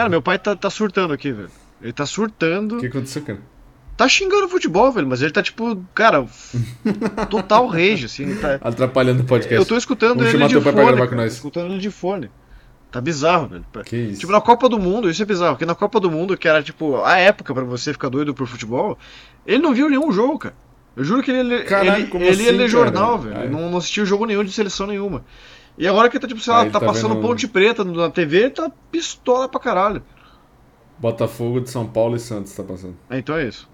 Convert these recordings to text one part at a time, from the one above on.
Cara, meu pai tá, tá surtando aqui, velho. Ele tá surtando. O que aconteceu, cara? Tá xingando o futebol, velho, mas ele tá tipo, cara, total rage, assim. Tá... Atrapalhando o podcast. Eu tô escutando Vamos ele de fone. com cara, nós. Escutando ele de fone. Tá bizarro, velho. Que isso? Tipo, na Copa do Mundo, isso é bizarro, porque na Copa do Mundo, que era tipo a época pra você ficar doido por futebol, ele não viu nenhum jogo, cara. Eu juro que ele, ele, Caralho, ele, ele ia assim, ler cara? jornal, velho. Ele não, não assistiu jogo nenhum de seleção nenhuma. E agora que tá, tipo, sei lá, tá, tá passando vendo- Ponte Preta na TV, ele tá pistola pra caralho. Botafogo de São Paulo e Santos tá passando. É, então é isso.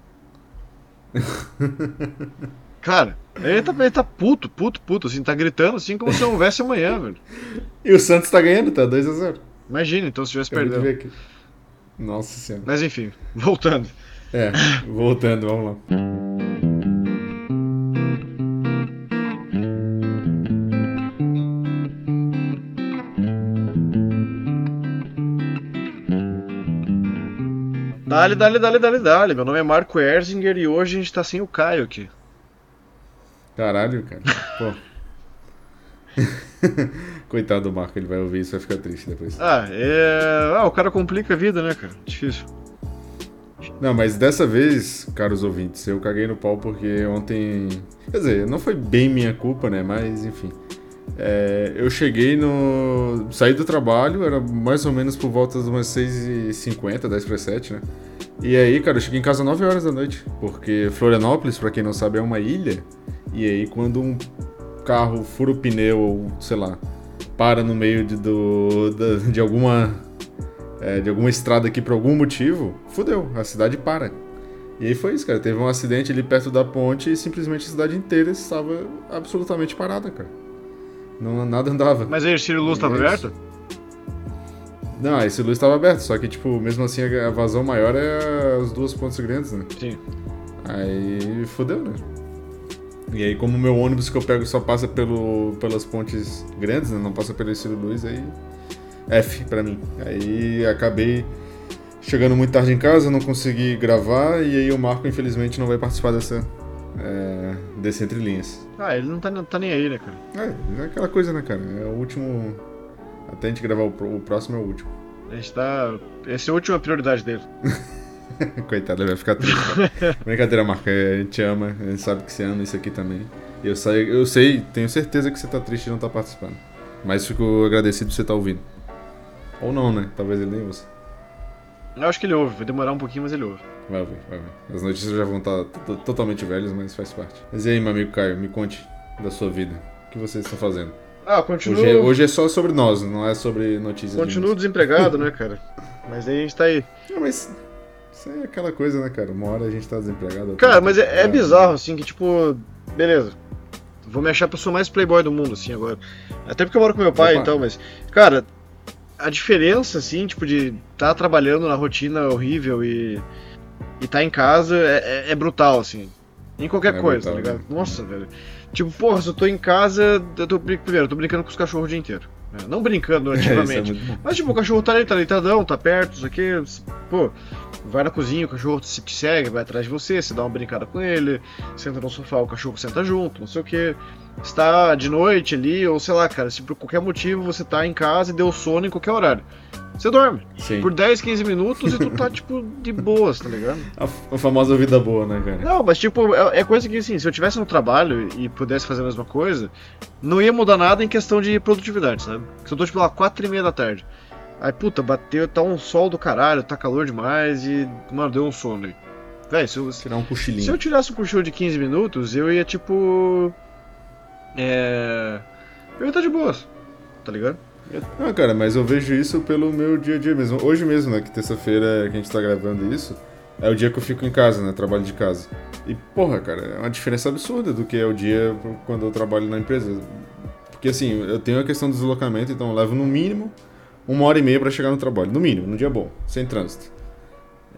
Cara, ele tá, ele tá puto, puto, puto, assim, tá gritando assim como se não houvesse amanhã, velho. E o Santos tá ganhando, tá 2x0. Imagina, então, se tivesse aqui. Nossa senhora. Mas enfim, voltando. É, voltando, vamos lá. Dale, dale, dale, dale, dale. Meu nome é Marco Erzinger e hoje a gente tá sem o Caio aqui. Caralho, cara. Pô. Coitado do Marco, ele vai ouvir isso e vai ficar triste depois. Ah, é. Ah, o cara complica a vida, né, cara? Difícil. Não, mas dessa vez, caros ouvintes, eu caguei no pau porque ontem. Quer dizer, não foi bem minha culpa, né? Mas enfim. É, eu cheguei no. Saí do trabalho, era mais ou menos por volta de umas 6h50, 10 para 7, né? E aí, cara, eu cheguei em casa 9 horas da noite. Porque Florianópolis, pra quem não sabe, é uma ilha. E aí, quando um carro fura o pneu, ou sei lá, para no meio de, do, da- de alguma é, de alguma estrada aqui por algum motivo, fudeu, a cidade para. E aí foi isso, cara. Teve um acidente ali perto da ponte e simplesmente a cidade inteira estava absolutamente parada, cara. Não, nada andava. Mas aí o Ciro Luz tava Isso. aberto? Não, esse luz estava aberto, só que, tipo, mesmo assim a vazão maior é as duas pontes grandes, né? Sim. Aí fudeu, né? E aí, como o meu ônibus que eu pego só passa pelo, pelas pontes grandes, né? Não passa pelo Ciro Luz, aí. F pra mim. Aí acabei chegando muito tarde em casa, não consegui gravar, e aí o Marco, infelizmente, não vai participar dessa. É, desse Entre Linhas. Ah, ele não tá, não tá nem aí, né, cara? É, é aquela coisa, né, cara? É o último. Até a gente gravar o, o próximo é o último. A gente tá. Essa é a última prioridade dele. Coitado, ele vai ficar triste. Brincadeira, Marco. A gente ama, a gente sabe que você ama isso aqui também. E eu sei, eu sei, tenho certeza que você tá triste e não tá participando. Mas fico agradecido por você estar ouvindo. Ou não, né? Talvez ele nem ouça. Eu acho que ele ouve, vai demorar um pouquinho, mas ele ouve. Vai ouvir, vai ouvir. As notícias já vão estar to- totalmente velhas, mas faz parte. Mas e aí, meu amigo Caio, me conte da sua vida. O que vocês estão fazendo? Ah, continuo. Hoje é, hoje é só sobre nós, não é sobre notícias. de Continuo música. desempregado, né, cara? Mas aí a gente tá aí. Não, mas isso é aquela coisa, né, cara? Uma hora a gente tá desempregado. Cara, mas tá é, é bizarro, assim, que tipo. Beleza. Vou me achar a pessoa mais playboy do mundo, assim, agora. Até porque eu moro com meu pai, então, mas. Cara, a diferença, assim, tipo, de estar trabalhando na rotina horrível e. E tá em casa é, é- é brutal, assim. Em qualquer É coisa, brutal, tá ligado? né? Nossa, velho. Tipo, porra, se eu tô em casa, eu tô. Primeiro, eu tô brincando com os cachorros o dia inteiro. né? Não brincando É, é ativamente. muito bom. Mas tipo, o cachorro tá ali, tá deitadão, tá perto, isso aqui, pô, vai na cozinha, o cachorro se te segue, vai atrás de você, você dá uma brincada com ele, senta no sofá, o cachorro senta junto, não sei o que. Está de noite ali, ou sei lá, cara, se por qualquer motivo você tá em casa e deu sono em qualquer horário. Você dorme. Sim. Por 10, 15 minutos e tu tá, tipo, de boas, tá ligado? A, a famosa vida boa, né, cara? Não, mas tipo, é, é coisa que assim, se eu tivesse no trabalho e pudesse fazer a mesma coisa, não ia mudar nada em questão de produtividade, sabe? Se eu tô tipo lá, 4 e meia da tarde. Aí, puta, bateu, tá um sol do caralho, tá calor demais e, mano, deu um sono aí. Véi, se eu, se Tirar um cochilinho. eu tirasse um cochilo de 15 minutos, eu ia tipo. É. Eu ia de boas, tá ligado? Não, cara, mas eu vejo isso pelo meu dia a dia mesmo. Hoje mesmo, né, que terça-feira que a gente tá gravando isso, é o dia que eu fico em casa, né, trabalho de casa. E, porra, cara, é uma diferença absurda do que é o dia quando eu trabalho na empresa. Porque, assim, eu tenho a questão do deslocamento, então eu levo no mínimo uma hora e meia pra chegar no trabalho. No mínimo, num dia bom, sem trânsito.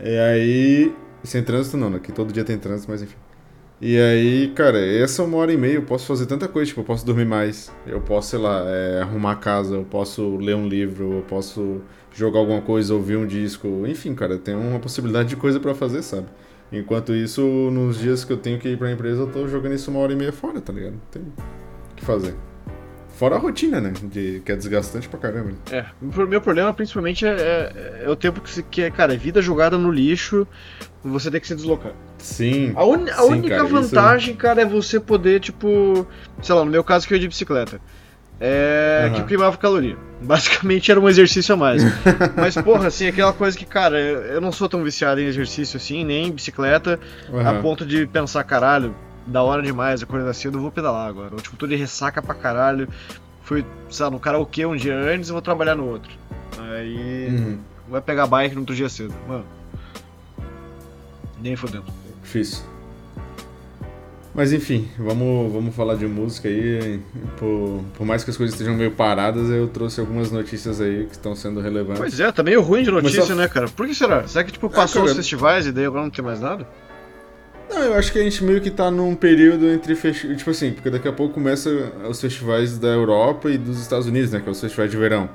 E aí... Sem trânsito não, né, que todo dia tem trânsito, mas enfim. E aí, cara, essa uma hora e meia eu posso fazer tanta coisa, tipo, eu posso dormir mais, eu posso, sei lá, é, arrumar a casa, eu posso ler um livro, eu posso jogar alguma coisa, ouvir um disco, enfim, cara, tem uma possibilidade de coisa pra fazer, sabe? Enquanto isso, nos dias que eu tenho que ir pra empresa, eu tô jogando isso uma hora e meia fora, tá ligado? Tem o que fazer. Fora a rotina, né? De, que é desgastante pra caramba. É, o meu problema principalmente é, é, é o tempo que, que é, cara, vida jogada no lixo, você tem que se deslocar. Sim. A, un, a sim, única cara, vantagem, isso... cara, é você poder, tipo, sei lá, no meu caso que eu ia de bicicleta. É uhum. que queimava caloria. Basicamente era um exercício a mais. Mas, porra, assim, aquela coisa que, cara, eu não sou tão viciado em exercício assim, nem em bicicleta, uhum. a ponto de pensar, caralho, da hora demais, acordar cedo, eu vou pedalar agora. Eu, tipo, tô de ressaca pra caralho. Fui, sei lá, no karaokê um dia antes e vou trabalhar no outro. Aí uhum. vai pegar bike no outro dia cedo. Mano. Nem fodendo. Difícil. Mas enfim, vamos, vamos falar de música aí. Por, por mais que as coisas estejam meio paradas, eu trouxe algumas notícias aí que estão sendo relevantes. Pois é, tá meio ruim de notícia, só... né, cara? Por que será? Será que tipo, passou ah, cara... os festivais e daí agora não tem mais nada? Não, eu acho que a gente meio que tá num período entre festivais. Tipo assim, porque daqui a pouco começa os festivais da Europa e dos Estados Unidos, né? Que é os festivais de verão.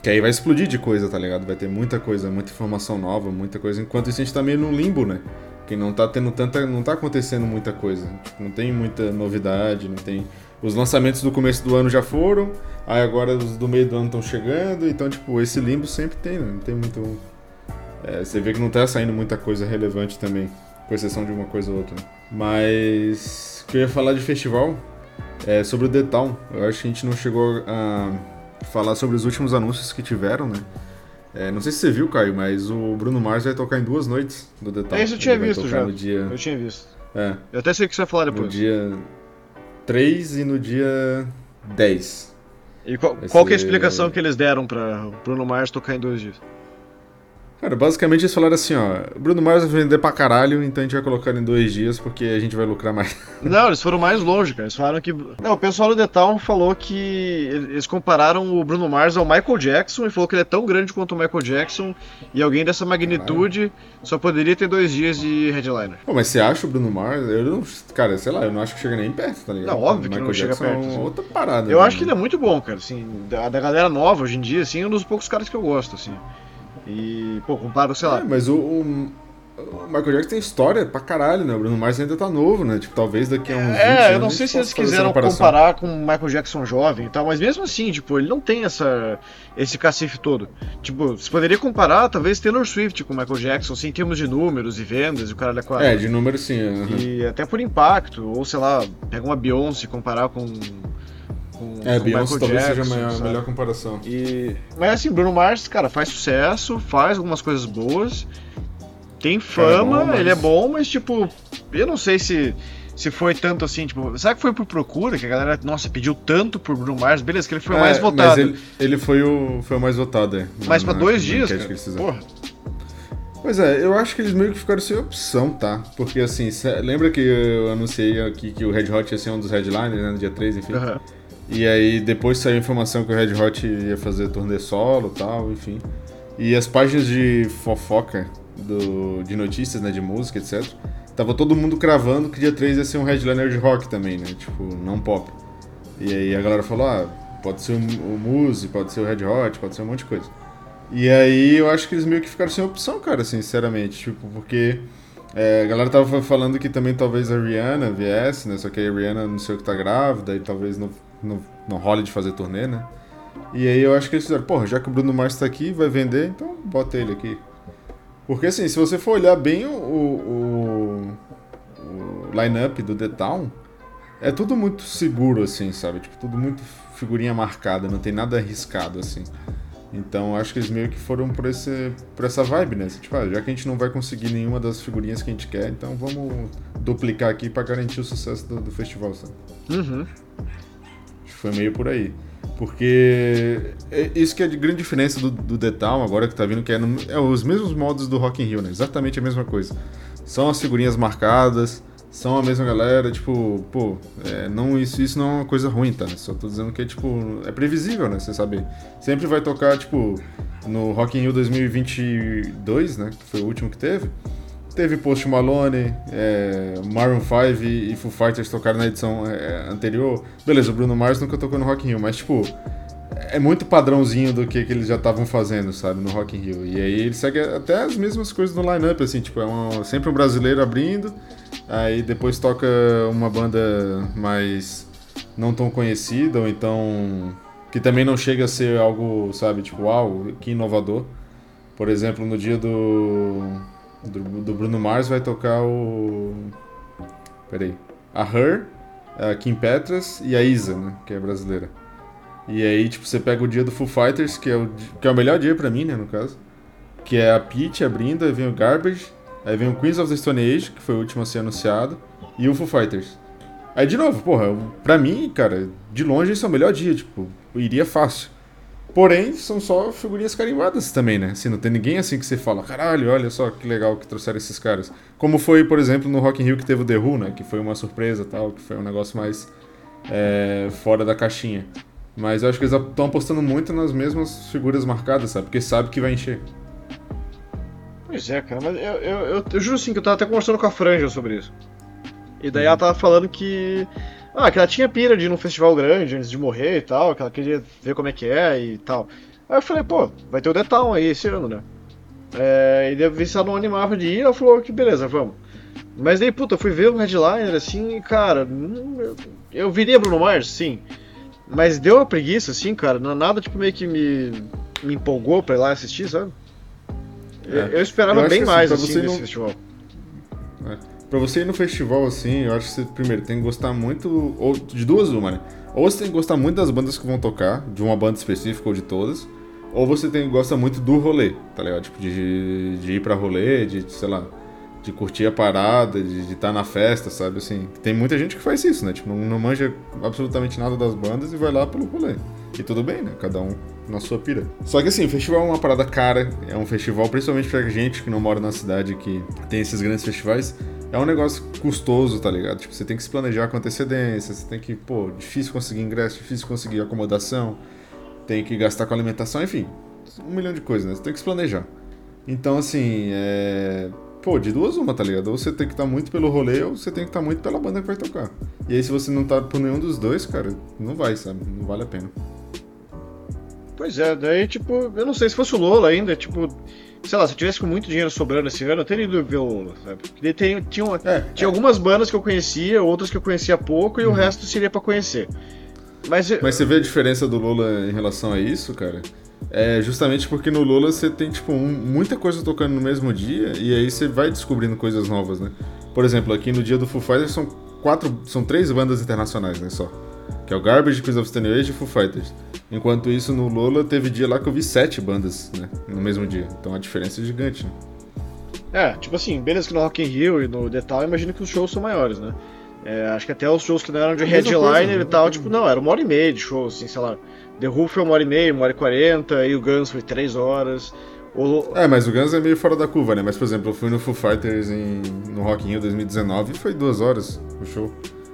Que aí vai explodir de coisa, tá ligado? Vai ter muita coisa, muita informação nova, muita coisa. Enquanto isso a gente tá meio no limbo, né? Que não tá tendo tanta. não tá acontecendo muita coisa. Tipo, não tem muita novidade, não tem. Os lançamentos do começo do ano já foram, aí agora os do meio do ano estão chegando, então, tipo, esse limbo sempre tem, né? Não tem muito. É, você vê que não tá saindo muita coisa relevante também com exceção de uma coisa ou outra. Mas o que eu ia falar de festival é sobre o The Town. Eu acho que a gente não chegou a falar sobre os últimos anúncios que tiveram, né? É, não sei se você viu, Caio, mas o Bruno Mars vai tocar em duas noites do The Town. É isso eu tinha Ele visto já. Dia... Eu tinha visto. É. Eu até sei o que você vai falar depois. No dia 3 e no dia 10. E qual, qual que é a explicação que eles deram pra Bruno Mars tocar em dois dias? Cara, basicamente eles falaram assim, ó, Bruno Mars vai vender pra caralho, então a gente vai colocar em dois dias porque a gente vai lucrar mais. Não, eles foram mais longe, cara. Eles falaram que. Não, o pessoal do The Town falou que eles compararam o Bruno Mars ao Michael Jackson e falou que ele é tão grande quanto o Michael Jackson e alguém dessa magnitude caralho. só poderia ter dois dias de headliner. Pô, mas você acha o Bruno Mars? Eu não. Cara, sei lá, eu não acho que chega nem perto, tá ligado? Não, óbvio que não chega perto. É assim. outra parada. Eu né? acho que ele é muito bom, cara. Assim, da, da galera nova hoje em dia, assim, é um dos poucos caras que eu gosto, assim. E, pô, comparo, sei lá. É, mas o, o, o, Michael Jackson tem história pra caralho, né? O Bruno Mars ainda tá novo, né? Tipo, talvez daqui a uns É, eu não sei se eles quiseram comparar com o Michael Jackson jovem e tal, mas mesmo assim, tipo, ele não tem essa, esse cacife todo. Tipo, você poderia comparar, talvez, Taylor Swift com o Michael Jackson, assim, em termos de números e vendas e o cara da quadra. É, de números sim. Uhum. E até por impacto, ou sei lá, pega uma Beyoncé e comparar com com, é, com Beyoncé talvez Jackson, seja a melhor, melhor, comparação. E, mas assim, Bruno Mars, cara, faz sucesso, faz algumas coisas boas, tem fama, é bom, mas... ele é bom, mas tipo, eu não sei se se foi tanto assim, tipo, será que foi por procura que a galera, nossa, pediu tanto por Bruno Mars? Beleza, que ele foi o é, mais votado. Mas ele, ele, foi, o, foi o mais votado, é. Mas pra dois dias, cara, porra. Pois é, eu acho que eles meio que ficaram sem opção, tá? Porque assim, lembra que eu anunciei aqui que o Red Hot ia ser um dos headliners, né, no dia 3, enfim? Uhum. E aí depois saiu a informação que o Red Hot ia fazer turnê solo e tal, enfim. E as páginas de fofoca do, de notícias, né, de música, etc. Tava todo mundo cravando que dia 3 ia ser um headliner de rock também, né? Tipo, não pop. E aí a galera falou, ah, pode ser o, Muse, pode ser o Red Hot, pode ser um monte de coisa. E aí eu acho que eles meio que ficaram sem opção, cara, sinceramente. Tipo, porque é, a galera tava falando que também talvez a Rihanna viesse, né? Só que a Rihanna não sei o que tá grávida e talvez não no, no role de fazer turnê, né? E aí eu acho que eles fizeram, porra, já que o Bruno Mars tá aqui, vai vender, então bota ele aqui. Porque assim, se você for olhar bem o, o, o line-up do The Town, é tudo muito seguro, assim, sabe? Tipo, tudo muito figurinha marcada, não tem nada arriscado, assim. Então acho que eles meio que foram por, esse, por essa vibe, né? Tipo, ah, já que a gente não vai conseguir nenhuma das figurinhas que a gente quer, então vamos duplicar aqui para garantir o sucesso do, do festival, sabe? Uhum. Foi meio por aí. Porque é isso que é de grande diferença do, do The Town agora que tá vindo, que é, no, é os mesmos modos do Rock in Rio, né? Exatamente a mesma coisa. São as figurinhas marcadas, são a mesma galera, tipo, pô, é, não, isso, isso não é uma coisa ruim, tá? Só tô dizendo que é, tipo, é previsível, né? Você sabe. Sempre vai tocar, tipo, no Rock in Rio 2022, né? Que foi o último que teve Teve Post Malone, é, Maroon 5 e, Foo Fighters tocaram na edição é, anterior. Beleza, o Bruno Mars nunca tocou no Rock in Rio, mas tipo, é muito padrãozinho do que, que eles já estavam fazendo, sabe, no Rock in Rio. E aí ele segue até as mesmas coisas no line-up, assim, tipo, é uma, sempre um brasileiro abrindo, aí depois toca uma banda mais não tão conhecida, ou então que também não chega a ser algo, sabe, tipo, uau, que inovador. Por exemplo, no dia do, do, do Bruno Mars vai tocar o. Peraí. A Her, a Kim Petras e a Isa, né? Que é brasileira. E aí, tipo, você pega o dia do Foo Fighters, que é o, que é o melhor dia pra mim, né, no caso. Que é a Peach abrindo, aí vem o Garbage, aí vem o Queens of the Stone Age, que foi o último a ser anunciado, e o Foo Fighters. Aí, de novo, porra, pra mim, cara, de longe esse é o melhor dia, tipo, iria fácil. Porém, são só figurinhas carimbadas também, né? Assim, não tem ninguém assim que você fala, caralho, olha só que legal que trouxeram esses caras. Como foi, por exemplo, no Rock in Rio que teve o The Who, né? Que foi uma surpresa tal, que foi um negócio mais é, fora da caixinha. Mas eu acho que eles estão apostando muito nas mesmas figuras marcadas, sabe? Porque sabe que vai encher. Pois é, cara, mas eu, eu, eu, eu juro assim que eu tava até conversando com a Franja sobre isso. E daí ela tava falando que. Ah, que ela tinha pira de ir num festival grande antes de morrer e tal, que ela queria ver como é que é e tal. Aí eu falei, pô, vai ter o Town aí esse ano, né? É, e daí vi se ela não animava de ir, ela falou que beleza, vamos. Mas daí, puta, eu fui ver o headliner assim e, cara, eu, eu viria Bruno Mars, sim. Mas deu uma preguiça, assim, cara. Nada, tipo, meio que me, me empolgou pra ir lá assistir, sabe? É. Eu esperava eu bem assim, mais, assim, desse não... festival. É. Pra você ir no festival, assim, eu acho que você, primeiro, tem que gostar muito, ou de duas uma, né? Ou você tem que gostar muito das bandas que vão tocar, de uma banda específica ou de todas, ou você tem que gostar muito do rolê, tá ligado? Tipo, de, de ir pra rolê, de, sei lá, de curtir a parada, de estar tá na festa, sabe? Assim, tem muita gente que faz isso, né? Tipo, não, não, manja absolutamente nada das bandas e vai lá pelo rolê. E tudo bem, né? Cada um na sua pira. Só que assim, o festival é uma parada cara, é um festival, principalmente pra gente que não mora na cidade que tem esses grandes festivais, é um negócio custoso, tá ligado? Tipo, você tem que se planejar com antecedência, você tem que, pô, difícil conseguir ingresso, difícil conseguir acomodação, tem que gastar com alimentação, enfim, um milhão de coisas, né? Você tem que se planejar. Então, assim, é Pô, de duas uma, tá ligado? Ou você tem que estar tá muito pelo rolê, ou você tem que estar tá muito pela banda que vai tocar. E aí, se você não tá por nenhum dos dois, cara, não vai, sabe? Não vale a pena. Pois é, daí, tipo, eu não sei se fosse o Lola ainda, tipo, sei lá, se eu tivesse com muito dinheiro sobrando esse ano, eu teria ido ver o Lola, sabe? Porque tem, tinha, uma, é, tinha é. algumas bandas que eu conhecia, outras que eu conhecia pouco, e uhum. o resto seria para conhecer. Mas, Mas você vê a diferença do Lola em relação a isso, cara? É justamente porque no Lola você tem, tipo, um, muita coisa tocando no mesmo dia e aí você vai descobrindo coisas novas, né? Por exemplo, aqui no dia do Foo Fighters são quatro, são três bandas internacionais, né, só. Que é o Garbage, Queens of Stone Age e Foo Fighters. Enquanto isso, no Lola teve dia lá que eu vi sete bandas, né, no mesmo dia. Então a diferença é gigante, né? É, tipo assim, beleza que no Rock in Rio e no Detal, imagino que os shows são maiores, né? É, acho que até os shows que não eram de headliner coisa, e tal, tipo, não, era uma hora e meia de show, assim, sei lá. The Who foi uma hora e meia, uma hora e quarenta, e o Guns foi três horas. O... É, mas o Guns é meio fora da curva, né? Mas, por exemplo, eu fui no Foo Fighters em, no Rock in Rio 2019 e foi duas horas o show.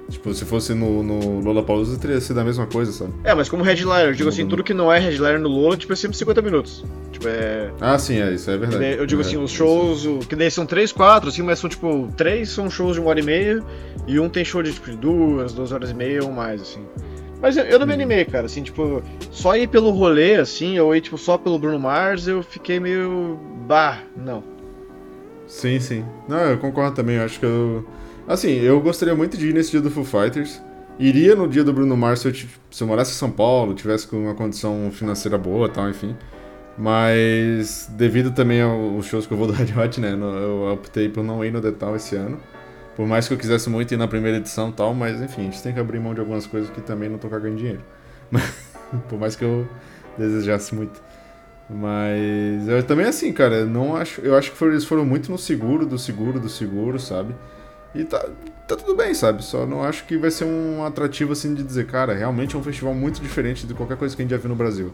Tipo, se fosse no, no Lollapalooza, teria sido a mesma coisa, sabe? É, mas como headliner, eu digo assim, tudo que não é headliner no Lola, tipo, é sempre 50 minutos. Tipo, é... Ah, sim, é, isso é verdade. Eu digo é, assim, os shows, o, que daí são três, quatro, assim, mas são, tipo, três são shows de uma hora e meia, e um tem show de, tipo, duas, duas horas e meia ou mais, assim. Mas eu, eu, não me uhum. animei, cara, assim, tipo, só ir pelo rolê, assim, ou ir, tipo, só pelo Bruno Mars, eu fiquei meio. Bah, não. Sim, sim. Não, eu concordo também, eu acho que eu. Assim, eu gostaria muito de ir nesse dia do Foo Fighters. Iria no dia do Bruno Mars se eu, se eu morasse em São Paulo, tivesse com uma condição financeira boa tal, enfim. Mas, devido também aos shows que eu vou do Red Hot, né, eu optei por não ir no Detal esse ano. Por mais que eu quisesse muito ir na primeira edição e tal, mas enfim, a gente tem que abrir mão de algumas coisas que também não tô cagando dinheiro. por mais que eu desejasse muito. Mas eu também assim, cara, não acho, eu acho que eles foram muito no seguro, do seguro, do seguro, sabe? E tá, tá tudo bem, sabe? Só não acho que vai ser um atrativo assim de dizer, cara, realmente é um festival muito diferente de qualquer coisa que a gente já viu no Brasil.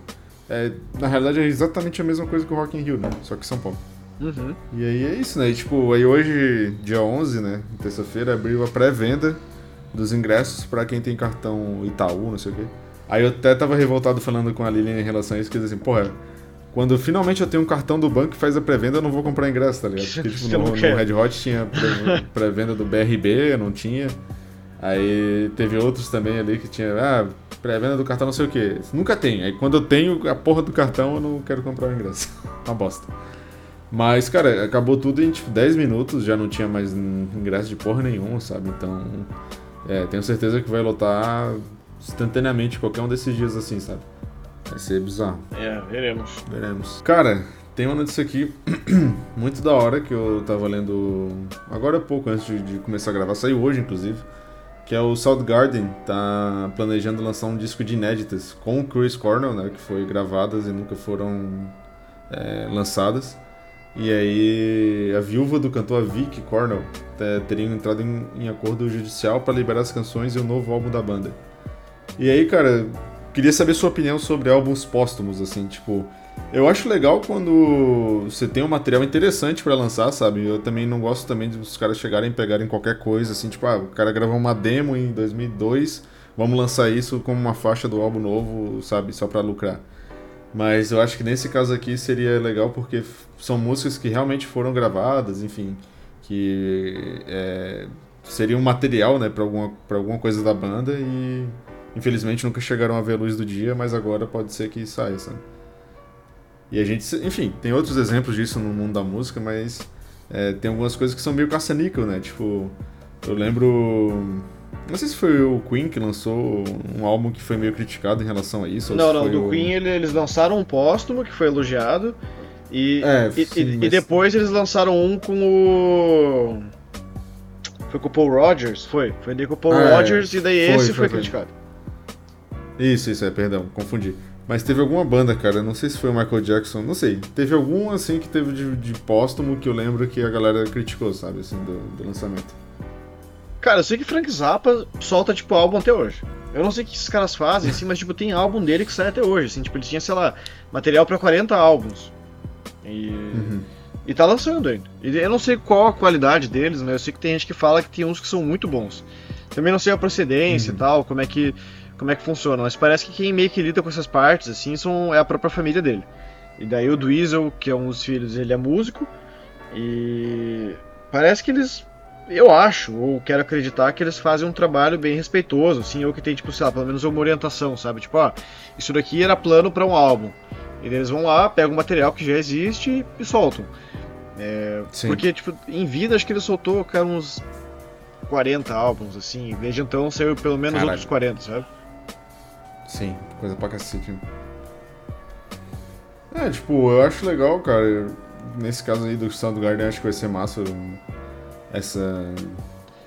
É, na realidade é exatamente a mesma coisa que o Rock in Rio, né? Só que São Paulo. Uhum. E aí é isso, né? E, tipo, aí hoje, dia 11, né? Terça-feira, abriu a pré-venda dos ingressos para quem tem cartão Itaú, não sei o quê. Aí eu até tava revoltado falando com a Lilian em relação a isso, que assim, porra, quando finalmente eu tenho um cartão do banco que faz a pré-venda, eu não vou comprar ingresso, tá ligado? Porque, tipo, no, no Red Hot tinha pré-venda do BRB, eu não tinha. Aí teve outros também ali que tinha, ah, pré-venda do cartão não sei o que. Nunca tem. Aí quando eu tenho a porra do cartão, eu não quero comprar o ingresso. Uma bosta. Mas, cara, acabou tudo em tipo 10 minutos, já não tinha mais ingresso de porra nenhuma, sabe? Então, é, tenho certeza que vai lotar instantaneamente qualquer um desses dias assim, sabe? Vai ser bizarro. É, veremos. Veremos. Cara, tem uma notícia aqui muito da hora que eu tava lendo agora há pouco, antes de, de começar a gravar. Saiu hoje, inclusive. Que é o Soundgarden, tá planejando lançar um disco de inéditas com o Chris Cornell, né? Que foi gravadas e nunca foram é, lançadas. E aí a viúva do cantor, a Vicky Cornell, teria entrado em, em acordo judicial para liberar as canções e o novo álbum da banda. E aí, cara, queria saber sua opinião sobre álbuns póstumos, assim, tipo... Eu acho legal quando você tem um material interessante para lançar, sabe? Eu também não gosto também de os caras chegarem e pegarem qualquer coisa, assim, tipo, ah, o cara gravou uma demo em 2002, vamos lançar isso como uma faixa do álbum novo, sabe? Só para lucrar. Mas eu acho que nesse caso aqui seria legal porque são músicas que realmente foram gravadas, enfim, que é, seria um material, né, para alguma, pra alguma coisa da banda e infelizmente nunca chegaram a ver a luz do dia, mas agora pode ser que saia, sabe? E a gente, enfim, tem outros exemplos disso no mundo da música, mas é, tem algumas coisas que são meio caça-níquel, né? Tipo, eu lembro. Não sei se foi o Queen que lançou um álbum que foi meio criticado em relação a isso. Não, não, do o... Queen eles lançaram um póstumo que foi elogiado. E, é, e, sim, e, mas... e, depois eles lançaram um com o. Foi com o Paul Rogers? Foi. Foi com o Paul ah, Rogers é. e daí foi, esse foi, foi criticado. Isso, isso, é, perdão, confundi. Mas teve alguma banda, cara, não sei se foi o Michael Jackson, não sei. Teve algum, assim, que teve de, de póstumo que eu lembro que a galera criticou, sabe, assim, do, do lançamento. Cara, eu sei que Frank Zappa solta, tipo, álbum até hoje. Eu não sei o que esses caras fazem, assim, mas, tipo, tem álbum dele que sai até hoje, assim, tipo, ele tinha, sei lá, material para 40 álbuns. E... Uhum. E tá lançando ainda. E eu não sei qual a qualidade deles, mas eu sei que tem gente que fala que tem uns que são muito bons. Também não sei a procedência uhum. e tal, como é que como é que funciona, mas parece que quem meio que lida com essas partes, assim, são, é a própria família dele. E daí o Dweezil, que é um dos filhos, ele é músico, e parece que eles, eu acho, ou quero acreditar que eles fazem um trabalho bem respeitoso, assim, ou que tem, tipo, sei lá, pelo menos uma orientação, sabe? Tipo, ah, isso daqui era plano para um álbum. E eles vão lá, pegam o material que já existe e soltam. É, porque, tipo, em vida acho que ele soltou, cara, uns 40 álbuns, assim. Desde então saiu pelo menos Caralho. outros 40, sabe? Sim, coisa pra cacete. É, tipo, eu acho legal, cara. Nesse caso aí do Soundgarden, acho que vai ser massa essa.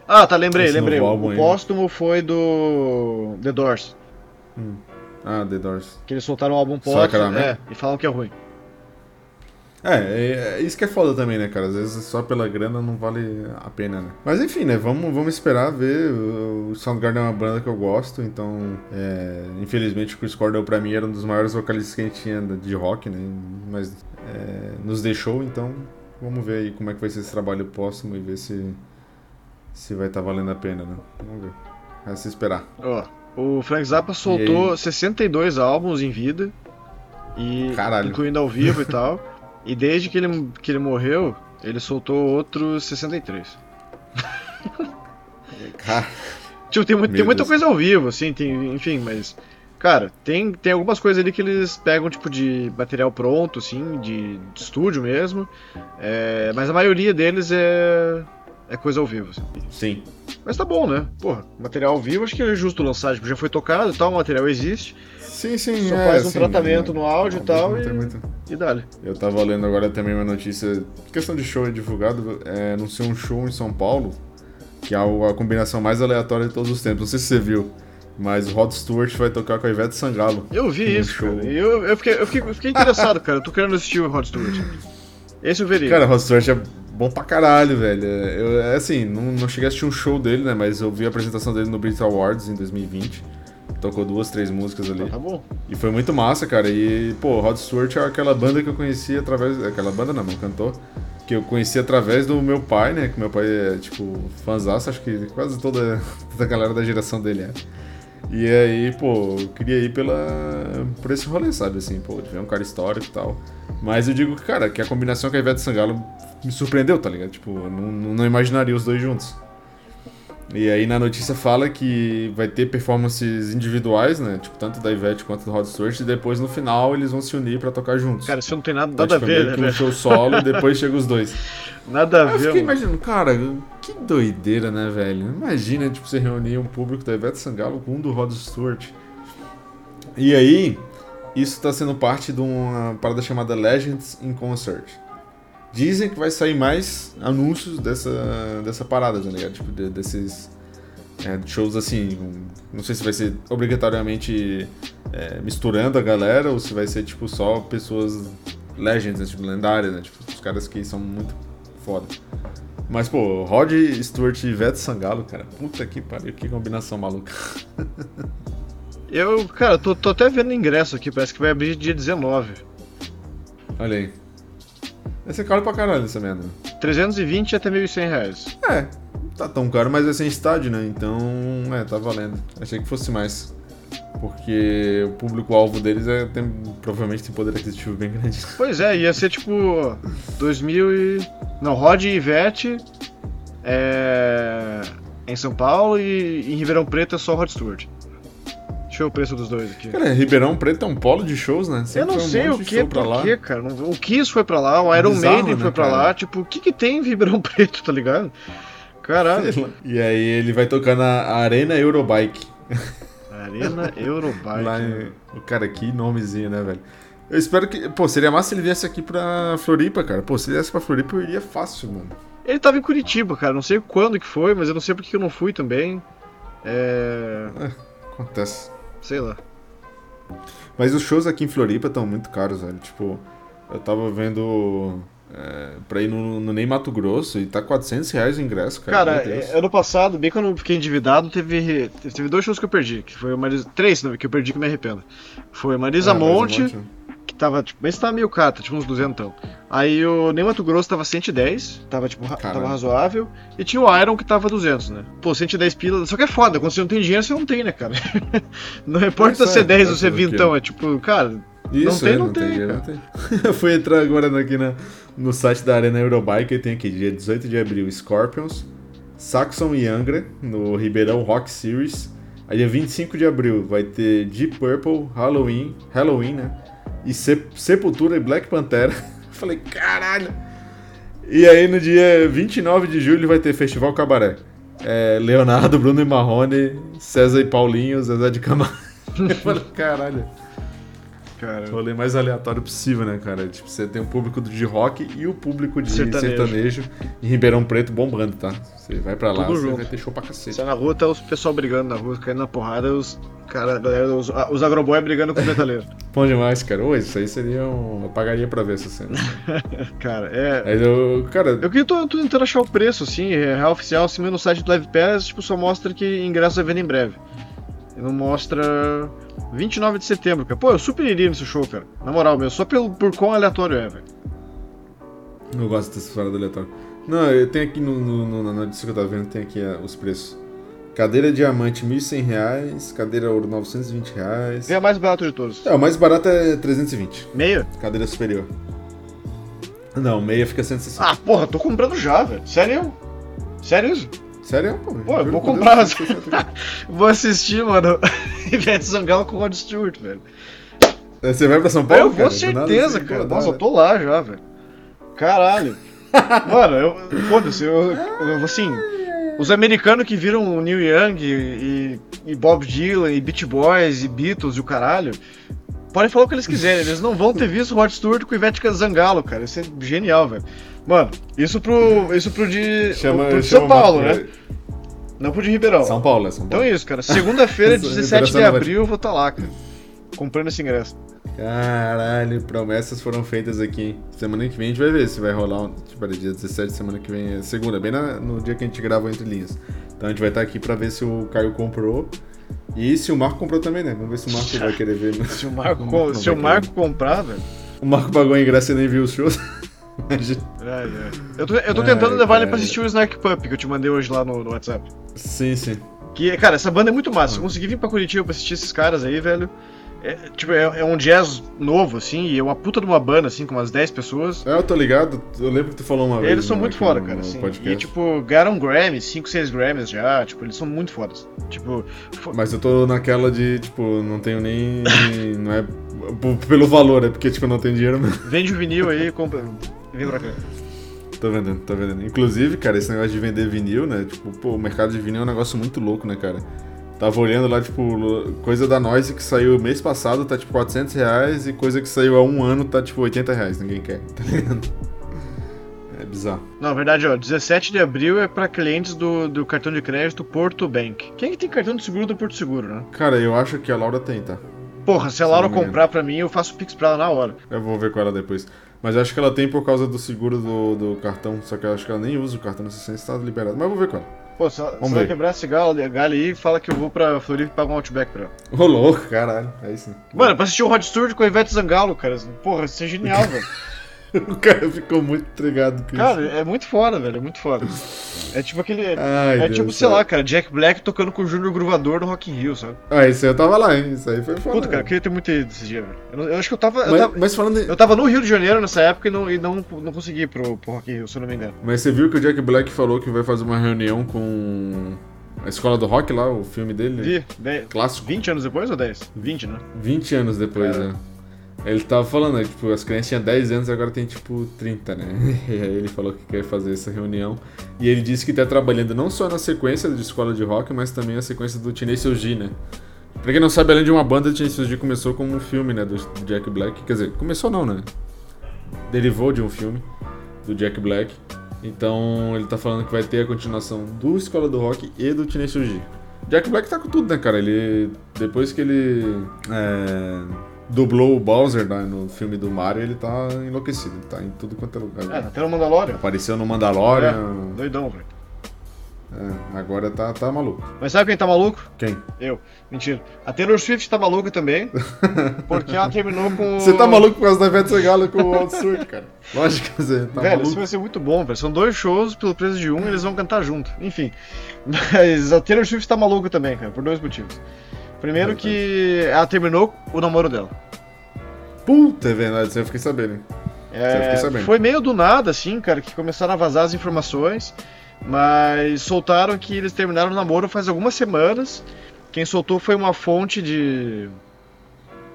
Ah, tá, lembrei, lembrei. O aí. póstumo foi do The Doors. Hum. Ah, The Doors. Que eles soltaram o álbum póstumo, é, e falam que é ruim. É, é, é, isso que é foda também, né, cara? Às vezes só pela grana não vale a pena, né? Mas enfim, né? Vamos, vamos esperar ver. O Soundgarden é uma banda que eu gosto, então. É, infelizmente o Chris Cornell pra mim era um dos maiores vocalistas que a gente tinha de rock, né? Mas é, nos deixou, então vamos ver aí como é que vai ser esse trabalho próximo e ver se, se vai estar tá valendo a pena, né? Vamos ver. Vai se esperar. Ó, oh, o Frank Zappa soltou 62 álbuns em vida. E, Caralho. incluindo ao vivo e tal. E desde que ele, que ele morreu, ele soltou outros 63. Cara, tipo, tem, tem muita coisa ao vivo, assim, tem, enfim, mas. Cara, tem, tem algumas coisas ali que eles pegam, tipo, de material pronto, assim, de, de estúdio mesmo. É, mas a maioria deles é. É coisa ao vivo. Assim. Sim. Mas tá bom, né? Porra, material ao vivo acho que é justo lançar, tipo, já foi tocado e tal, o material existe. Sim, sim. Só é, faz um sim, tratamento é, no áudio e tal. E, muito... e dale. Eu tava lendo agora também uma notícia. Questão de show divulgado. É, anunciou um show em São Paulo. Que é a, a combinação mais aleatória de todos os tempos. Não sei se você viu. Mas o Rod Stewart vai tocar com a Ivete Sangalo. Eu vi isso, show. Cara. Eu, eu, fiquei, eu, fiquei, eu fiquei interessado, cara. Eu tô querendo assistir o Rod Stewart. Esse eu veria. Cara, o Rod Stewart é bom pra caralho, velho. Eu, é assim, não, não cheguei a assistir um show dele, né? Mas eu vi a apresentação dele no Brit Awards em 2020 tocou duas, três músicas ali. Ah, tá bom. E foi muito massa, cara. E, pô, Rod Stewart é aquela banda que eu conheci através. Aquela banda não, um cantor. Que eu conheci através do meu pai, né? Que meu pai é, tipo, fãzaço, acho que quase toda, toda a galera da geração dele é. E aí, pô, eu queria ir pela, por esse rolê, sabe? Assim, pô, ver um cara histórico e tal. Mas eu digo que, cara, que a combinação com a Ivete Sangalo me surpreendeu, tá ligado? Tipo, não, não imaginaria os dois juntos. E aí na notícia fala que vai ter performances individuais, né? Tipo, tanto da Ivete quanto do Rod Stewart, e depois no final eles vão se unir para tocar juntos. Cara, isso não tem nada, então, nada tipo, a ver, né? um show solo e depois chega os dois. Nada a ver. Eu fiquei mano. imaginando, cara, Que doideira, né, velho? Imagina, tipo, você reunir um público da Ivete Sangalo com um do Rod Stewart. E aí, isso tá sendo parte de uma parada chamada Legends in Concert. Dizem que vai sair mais anúncios dessa, dessa parada, tá ligado? Tipo, de, desses é, shows assim. Não sei se vai ser obrigatoriamente é, misturando a galera ou se vai ser, tipo, só pessoas legends, né? tipo, lendárias, né? Tipo, os caras que são muito foda. Mas, pô, Rod Stewart e Ivete Sangalo, cara, puta que pariu, que combinação maluca. Eu, cara, tô, tô até vendo ingresso aqui, parece que vai abrir dia 19. Olha aí. Vai ser caro pra caralho essa merda. 320 até 1.100 reais. É, tá tão caro, mas é sem estádio, né? Então, é, tá valendo. Achei que fosse mais. Porque o público-alvo deles é, tem, provavelmente tem poder aquisitivo bem grande. Pois é, ia ser tipo 2000 e... Não, Rod e Ivete é... em São Paulo e em Ribeirão Preto é só Rod Stewart. Deixa eu ver o preço dos dois aqui. Cara, Ribeirão Preto é um polo de shows, né? Sempre eu não sei um o que, por que, cara. O Kiss foi pra lá, o Iron Bizarro, Maiden né, foi pra cara? lá. Tipo, o que que tem em Ribeirão Preto, tá ligado? Caralho. E aí ele vai tocar na Arena Eurobike. Arena Eurobike. Lá em... O cara, que nomezinho, né, velho? Eu espero que. Pô, seria massa se ele viesse aqui pra Floripa, cara. Pô, se ele viesse pra Floripa, eu iria fácil, mano. Ele tava em Curitiba, cara. Não sei quando que foi, mas eu não sei porque eu não fui também. É. é acontece. Sei lá. Mas os shows aqui em Floripa estão muito caros, velho. Tipo, eu tava vendo é, pra ir no, no Ney Mato Grosso e tá 400 reais o ingresso, cara. Cara, é, ano passado, bem quando eu fiquei endividado, teve, teve dois shows que eu perdi. Que foi o Marisa, três não, que eu perdi que me arrependo. Foi Marisa ah, Monte, Monte, que tava, tipo, mas tava meio caro, tipo uns 200 então. Aí o Ney Mato Grosso tava 110, tava, tipo, tava razoável. E tinha o Iron que tava 200, né? Pô, 110 pila, só que é foda, quando você não tem dinheiro, você não tem, né, cara? não importa ser 10 ou ser 20, então, é tipo, cara... Isso, não tem, é, não, não tem, tem, não tem. Eu fui entrar agora aqui na, no site da Arena Eurobike e tem aqui, dia 18 de abril, Scorpions, Saxon e Angra, no Ribeirão Rock Series. Aí dia 25 de abril vai ter Deep Purple, Halloween, Halloween, né? E Sepultura e Black Pantera. Falei, caralho! E aí no dia 29 de julho vai ter Festival Cabaré. É, Leonardo, Bruno e Marrone, César e Paulinho, Zezé de Camargo. Eu falei, caralho cara. Rolê mais aleatório possível, né, cara? Tipo, você tem o público de rock e o público de sertanejo, sertanejo em Ribeirão Preto bombando, tá? Você vai pra lá, Tudo você junto. vai ter show pra cacete. Você na rua tá os pessoal brigando na rua, caindo na porrada, os cara, galera, os, os agroboy brigando com o metaleiro. Bom demais, cara. Oi, isso aí seria uma pagaria pra ver essa cena. cara, é. Mas eu, cara. Eu que tô, tô, tentando achar o preço, assim, é real oficial, assim, no site do Live Pass, tipo, só mostra que ingresso vai vender em breve. Não mostra 29 de setembro, cara. Pô, eu super iria nesse show, cara. Na moral, meu, só pelo, por quão aleatório é, velho. Não gosto dessa parada aleatória. Não, eu tenho aqui no, no, no, na notícia que eu tava vendo, tem aqui uh, os preços. Cadeira diamante, R$ 1.100. Cadeira ouro, 920 reais. É a mais barato de todos. É, o mais barato é 320. Meia? Cadeira superior. Não, meia fica 160. Ah, porra, tô comprando já, velho. Sério? Sério isso? Sério, pô? Pô, eu vou comprar. Deus, vou assistir, mano. Ivete Sangalo com o Rod Stewart, velho. É, você vai pra São Paulo? Eu vou certeza, assim, cara. Nossa, eu tô lá já, velho. Caralho. mano, eu. Foda-se, eu, eu, assim. Os americanos que viram o Neil Young e, e, Bob Dylan e Beach Boys e Beatles e o caralho, podem falar o que eles quiserem, eles não vão ter visto o Rod Stewart com o Ivete Zangalo, cara. Isso é genial, velho. Mano, isso pro. Isso pro de. Chama, pro de São Paulo, uma... né? Não pro de Ribeirão. São Paulo, é São Paulo. Então é isso, cara. Segunda-feira, 17 de abril, eu vou estar tá lá, cara. Comprando esse ingresso. Caralho, promessas foram feitas aqui. Semana que vem a gente vai ver se vai rolar. Um, tipo, dia 17, semana que vem é segunda, bem na, no dia que a gente grava entre linhas. Então a gente vai estar tá aqui pra ver se o Caio comprou. E se o Marco comprou também, né? Vamos ver se o Marco vai querer ver. se o Marco, o Marco, se o Marco comprar, velho. O Marco pagou o ingresso e nem viu os shows. É, é. Eu tô, eu tô tentando levar ele pra assistir o Snack Pup que eu te mandei hoje lá no, no WhatsApp. Sim, sim. Que, cara, essa banda é muito massa. Se eu conseguir vir pra Curitiba pra assistir esses caras aí, velho. É, tipo, é, é, um jazz novo, assim, e é uma puta de uma banda, assim, com umas 10 pessoas. É, eu tô ligado, eu lembro que tu falou uma eles vez. Eles são muito foda, cara, assim. Podcast. E, tipo, ganharam Grammy, 5, 6 Grammys já, tipo, eles são muito fodas. Tipo. Mas eu tô naquela de, tipo, não tenho nem. não é pelo valor, é porque, tipo, eu não tenho dinheiro mesmo. Vende o vinil aí, compra. Vem pra cá. Tô vendendo, tô vendendo. Inclusive, cara, esse negócio de vender vinil, né? Tipo, pô, o mercado de vinil é um negócio muito louco, né, cara? Tava olhando lá, tipo, coisa da Noise que saiu mês passado tá tipo 400 reais e coisa que saiu há um ano tá tipo 80 reais. Ninguém quer, tá ligado? É bizarro. Não, na verdade, ó, 17 de abril é pra clientes do, do cartão de crédito Porto Bank. Quem é que tem cartão de seguro do Porto Seguro, né? Cara, eu acho que a Laura tem, tá? Porra, se a Laura comprar pra mim, eu faço pix pra ela na hora. Eu vou ver com ela depois. Mas acho que ela tem por causa do seguro do, do cartão, só que eu acho que ela nem usa o cartão, não sei se está liberado. Mas eu vou ver com ela. Pô, se ela, se ela quebrar esse galho, galho aí, fala que eu vou pra Floripa e pago um outback pra ela. Ô, louco, caralho. É isso. Mano, pra assistir o Hot Studio com a Ivete Zangalo, cara. Porra, isso é genial, velho. o cara ficou muito intrigado com cara, isso. Cara, é muito foda, velho. É muito foda. É tipo aquele. Ai, é Deus tipo, sei lá, cara, Jack Black tocando com o Júnior Gruvador no Rock in Rio, sabe? Ah, isso aí eu tava lá, hein? Isso aí foi foda. Puta, cara, eu queria ter muito ido esse dia, velho. Eu, eu, acho que eu tava. Mas, eu tava, mas falando. Eu tava no Rio de Janeiro nessa época e não, e não, não consegui ir pro, pro Rock in Rio, se eu não me engano. Mas você viu que o Jack Black falou que vai fazer uma reunião com. A Escola do Rock lá, o filme dele? Vi, dez, clássico. 20 anos depois ou 10? 20, né? 20 anos depois, é. Ele tava falando, tipo, as crianças tinham 10 anos agora tem tipo 30, né? E aí ele falou que quer fazer essa reunião. E ele disse que tá trabalhando não só na sequência de escola de rock, mas também a sequência do Teenage G, né? Pra quem não sabe, além de uma banda, Teenage G começou como um filme, né, do Jack Black. Quer dizer, começou não, né? Derivou de um filme do Jack Black. Então ele tá falando que vai ter a continuação do Escola do Rock e do Teenage G. Jack Black tá com tudo, né, cara? Ele. Depois que ele. É dublou o Bowser né, no filme do Mario, ele tá enlouquecido. Ele tá em tudo quanto é lugar. É, até no Mandalorian. Apareceu no Mandalorian. É, doidão, velho. É, agora tá, tá maluco. Mas sabe quem tá maluco? Quem? Eu. Mentira. A Taylor Swift tá maluca também. porque ela terminou com. Você tá maluco por causa da Ivete Sangalo com o Outsurd, cara. Lógico que você tá velho, maluco. isso vai ser muito bom, velho. São dois shows pelo preço de um e eles vão cantar junto. Enfim. Mas a Taylor Swift tá maluca também, cara, por dois motivos. Primeiro que ela terminou o namoro dela. Puta, é verdade, você eu fiquei sabendo. É, sabendo. Foi meio do nada, assim, cara, que começaram a vazar as informações, mas soltaram que eles terminaram o namoro faz algumas semanas. Quem soltou foi uma fonte de.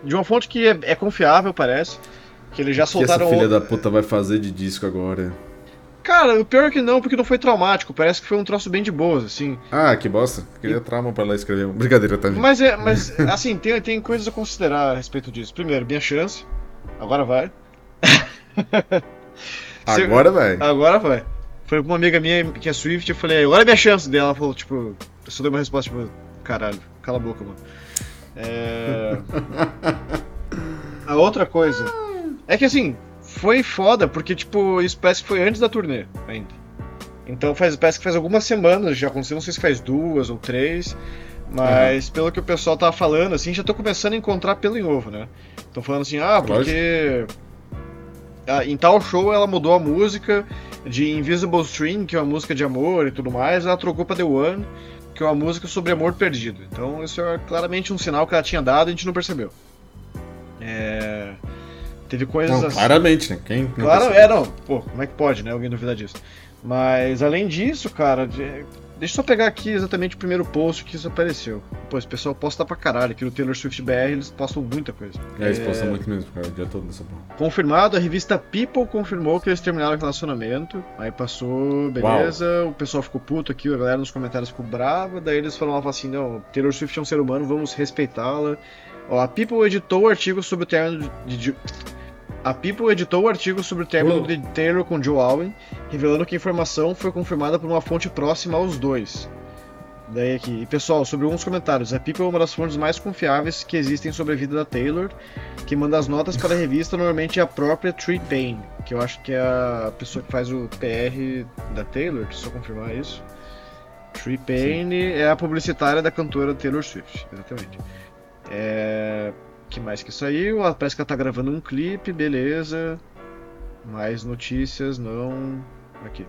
De uma fonte que é, é confiável, parece. Que eles já soltaram. O que essa filha da puta vai fazer de disco agora? Cara, o pior é que não, porque não foi traumático. Parece que foi um troço bem de boas, assim. Ah, que bosta. Queria e... trauma pra lá escrever. Brincadeira, tá Mas, é, mas assim, tem, tem coisas a considerar a respeito disso. Primeiro, minha chance. Agora vai. agora vai. Agora vai. Foi uma amiga minha que é Swift, eu falei, agora é minha chance dela. Ela falou, tipo, eu só dei uma resposta, tipo, caralho, cala a boca, mano. É... a outra coisa é que assim, foi foda, porque, tipo, isso parece que foi antes da turnê ainda. Então faz, parece que faz algumas semanas já aconteceu, não sei se faz duas ou três. Mas uhum. pelo que o pessoal tava falando, assim, já tô começando a encontrar pelo em ovo, né? Estão falando assim, ah, porque. Ah, em tal show ela mudou a música de Invisible String, que é uma música de amor e tudo mais, ela trocou pra The One, que é uma música sobre amor perdido. Então isso é claramente um sinal que ela tinha dado e a gente não percebeu. É. Teve coisas não, assim. Claramente, né? Quem claro, é, não. Pô, como é que pode, né? Alguém duvidar disso. Mas além disso, cara, de... deixa eu só pegar aqui exatamente o primeiro post que isso apareceu. Pô, esse pessoal posta pra caralho. Aqui no Taylor Swift BR eles postam muita coisa. É, eles é... postam muito mesmo, cara, o dia todo nessa porra. Confirmado, a revista People confirmou que eles terminaram o relacionamento. Aí passou, beleza, Uau. o pessoal ficou puto aqui, a galera nos comentários ficou brava. Daí eles falaram assim: não, Taylor Swift é um ser humano, vamos respeitá-la. Ó, a People editou o artigo sobre o término de, de a People editou o artigo sobre o término de Taylor com Joe Alwyn, revelando que a informação foi confirmada por uma fonte próxima aos dois. Daí aqui, e pessoal, sobre alguns comentários, a People é uma das fontes mais confiáveis que existem sobre a vida da Taylor. Quem manda as notas para a revista normalmente é a própria Tree Payne, que eu acho que é a pessoa que faz o PR da Taylor, deixa eu só confirmar isso. Tree Payne Sim. é a publicitária da cantora Taylor Swift, exatamente. É que mais que saiu? Parece que ela tá gravando um clipe, beleza. Mais notícias, não. Aqui.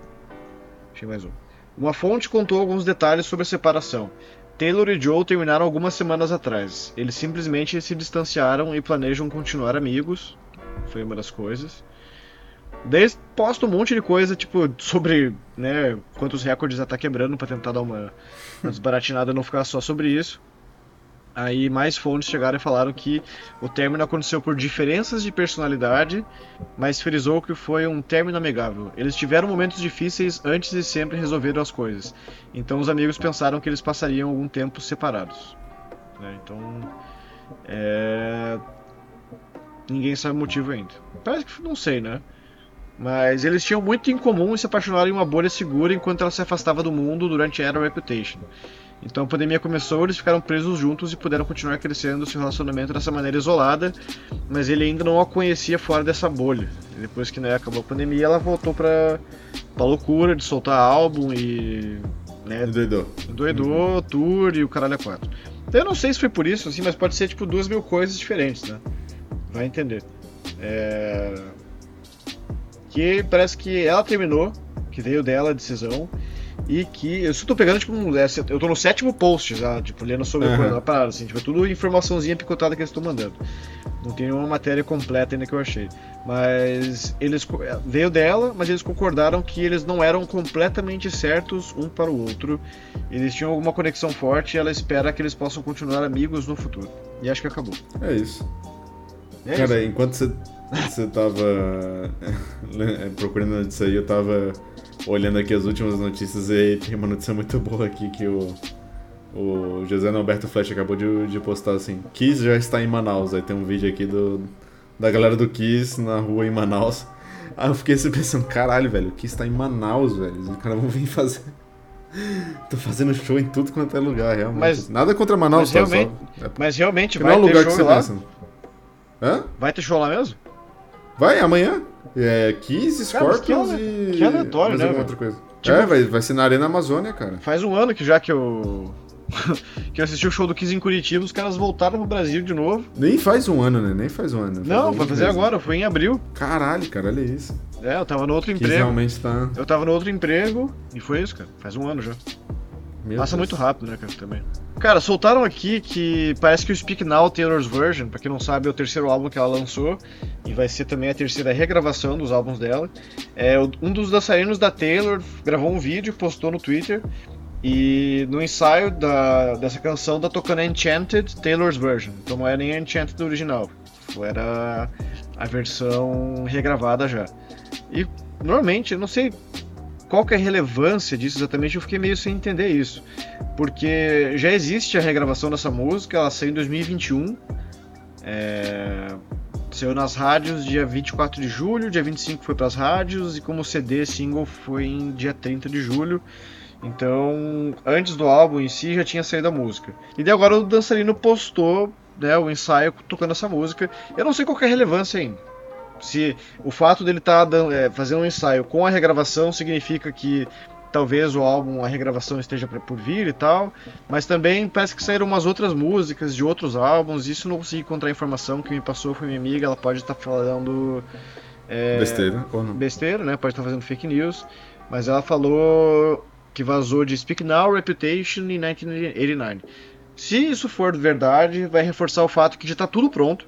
Achei mais um. Uma fonte contou alguns detalhes sobre a separação. Taylor e Joe terminaram algumas semanas atrás. Eles simplesmente se distanciaram e planejam continuar amigos. Foi uma das coisas. Daí posta um monte de coisa, tipo, sobre, né, quantos recordes ela tá quebrando pra tentar dar uma, uma desbaratinada e não ficar só sobre isso. Aí mais fontes chegaram e falaram que o término aconteceu por diferenças de personalidade, mas frisou que foi um término amigável. Eles tiveram momentos difíceis antes e sempre resolveram as coisas. Então os amigos pensaram que eles passariam algum tempo separados. Né? Então, é... ninguém sabe o motivo ainda. Parece que não sei, né? Mas eles tinham muito em comum e se apaixonaram em uma bolha segura enquanto ela se afastava do mundo durante a Era Reputation. Então a pandemia começou, eles ficaram presos juntos e puderam continuar crescendo seu relacionamento dessa maneira isolada, mas ele ainda não a conhecia fora dessa bolha. E depois que né, acabou a pandemia, ela voltou pra, pra loucura de soltar álbum e. Né, Doidou. Doidou, uhum. tour e o caralho é quatro. Então eu não sei se foi por isso, assim, mas pode ser tipo duas mil coisas diferentes, né? Vai entender. É... Que parece que ela terminou, que veio dela a decisão, e que. Eu estou pegando, tipo, um, é, eu tô no sétimo post já, tipo, lendo sobre uhum. a parada, assim, tipo, é tudo informaçãozinha picotada que eles estão mandando. Não tem nenhuma matéria completa ainda que eu achei. Mas eles é, veio dela, mas eles concordaram que eles não eram completamente certos um para o outro. Eles tinham alguma conexão forte e ela espera que eles possam continuar amigos no futuro. E acho que acabou. É isso. É Cara, isso. enquanto você, você tava procurando isso aí, eu tava olhando aqui as últimas notícias e tem uma notícia muito boa aqui que o, o José Alberto Flash acabou de, de postar assim: Kiss já está em Manaus. Aí tem um vídeo aqui do, da galera do Kiss na rua em Manaus. Aí eu fiquei assim pensando: caralho, velho, o Kiss está em Manaus, velho. Os caras vão vir fazer. Tô fazendo show em tudo quanto é lugar, realmente. Mas, Nada contra Manaus, mas tá, realmente, só... é, mas realmente vai não é ter lugar show que você lá? Pensa. Hã? Vai ter show lá mesmo? Vai, amanhã. É, Kiss, Scorpions cara, que, e. Que aleatório, né? outra coisa. Tipo, é, vai, vai ser na Arena Amazônia, cara. Faz um ano que já que eu. que eu assisti o show do Kiss em Curitiba, os caras voltaram pro Brasil de novo. Nem faz um ano, né? Nem faz um ano. Faz Não, vai fazer agora, foi em abril. Caralho, cara, olha isso. É, eu tava no outro Kiss emprego. realmente tá. Eu tava no outro emprego e foi isso, cara. Faz um ano já. Meu Passa Deus. muito rápido, né, cara, também. Cara, soltaram aqui que parece que o Speak Now Taylor's Version, pra quem não sabe, é o terceiro álbum que ela lançou e vai ser também a terceira regravação dos álbuns dela. É, um dos dançarinos da Taylor gravou um vídeo, postou no Twitter e no ensaio da, dessa canção tá tocando Enchanted Taylor's Version. Então não é nem a Enchanted do original, era a versão regravada já. E normalmente, eu não sei qual que é a relevância disso exatamente, eu fiquei meio sem entender isso. Porque já existe a regravação dessa música, ela saiu em 2021. É... Saiu nas rádios dia 24 de julho, dia 25 foi para as rádios, e como CD single foi em dia 30 de julho. Então, antes do álbum em si já tinha saído a música. E daí agora o dançarino postou né, o ensaio tocando essa música. Eu não sei qual é a relevância ainda se o fato dele estar tá é, fazendo um ensaio com a regravação significa que talvez o álbum, a regravação esteja por vir e tal, mas também parece que saíram umas outras músicas de outros álbuns, isso não consegui encontrar informação, que me passou foi minha amiga, ela pode estar tá falando... É, besteira, ou não? Besteira, né, pode estar tá fazendo fake news, mas ela falou que vazou de Speak Now, Reputation em 1989. Se isso for verdade, vai reforçar o fato que já está tudo pronto,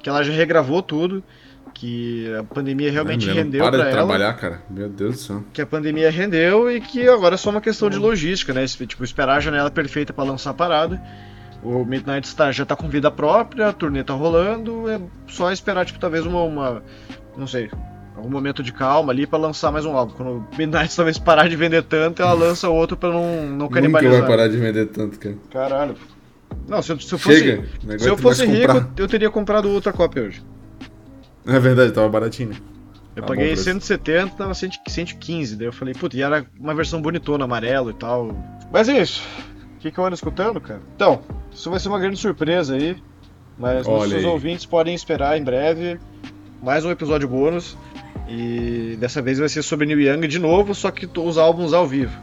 que ela já regravou tudo, que a pandemia realmente Não, rendeu para pra de ela. trabalhar, cara. Meu Deus do céu. Que a pandemia rendeu e que agora é só uma questão de logística, né? Tipo, esperar a janela perfeita para lançar a parada. O Midnight Star já tá com vida própria, a turnê tá rolando, é só esperar, tipo, talvez uma, uma não sei, algum momento de calma ali para lançar mais um álbum. Quando o Midnight talvez parar de vender tanto, ela lança outro para não, não Nunca canibalizar. vai parar de vender tanto, cara. Caralho. Não, se eu, se eu fosse, Chega. Não se eu fosse mais rico, comprar. eu teria comprado outra cópia hoje. É verdade, tava baratinho. Eu Tá paguei bom preço. 170, tava 100 115. Daí eu falei, puta, e era uma versão bonitona, amarelo e tal. Mas é isso. O que, que eu ando escutando, cara? Então, isso vai ser uma grande surpresa aí. Mas Olha nossos aí. ouvintes podem esperar em breve mais um episódio bônus. E dessa vez vai ser sobre Neil Young de novo, só que os álbuns ao vivo.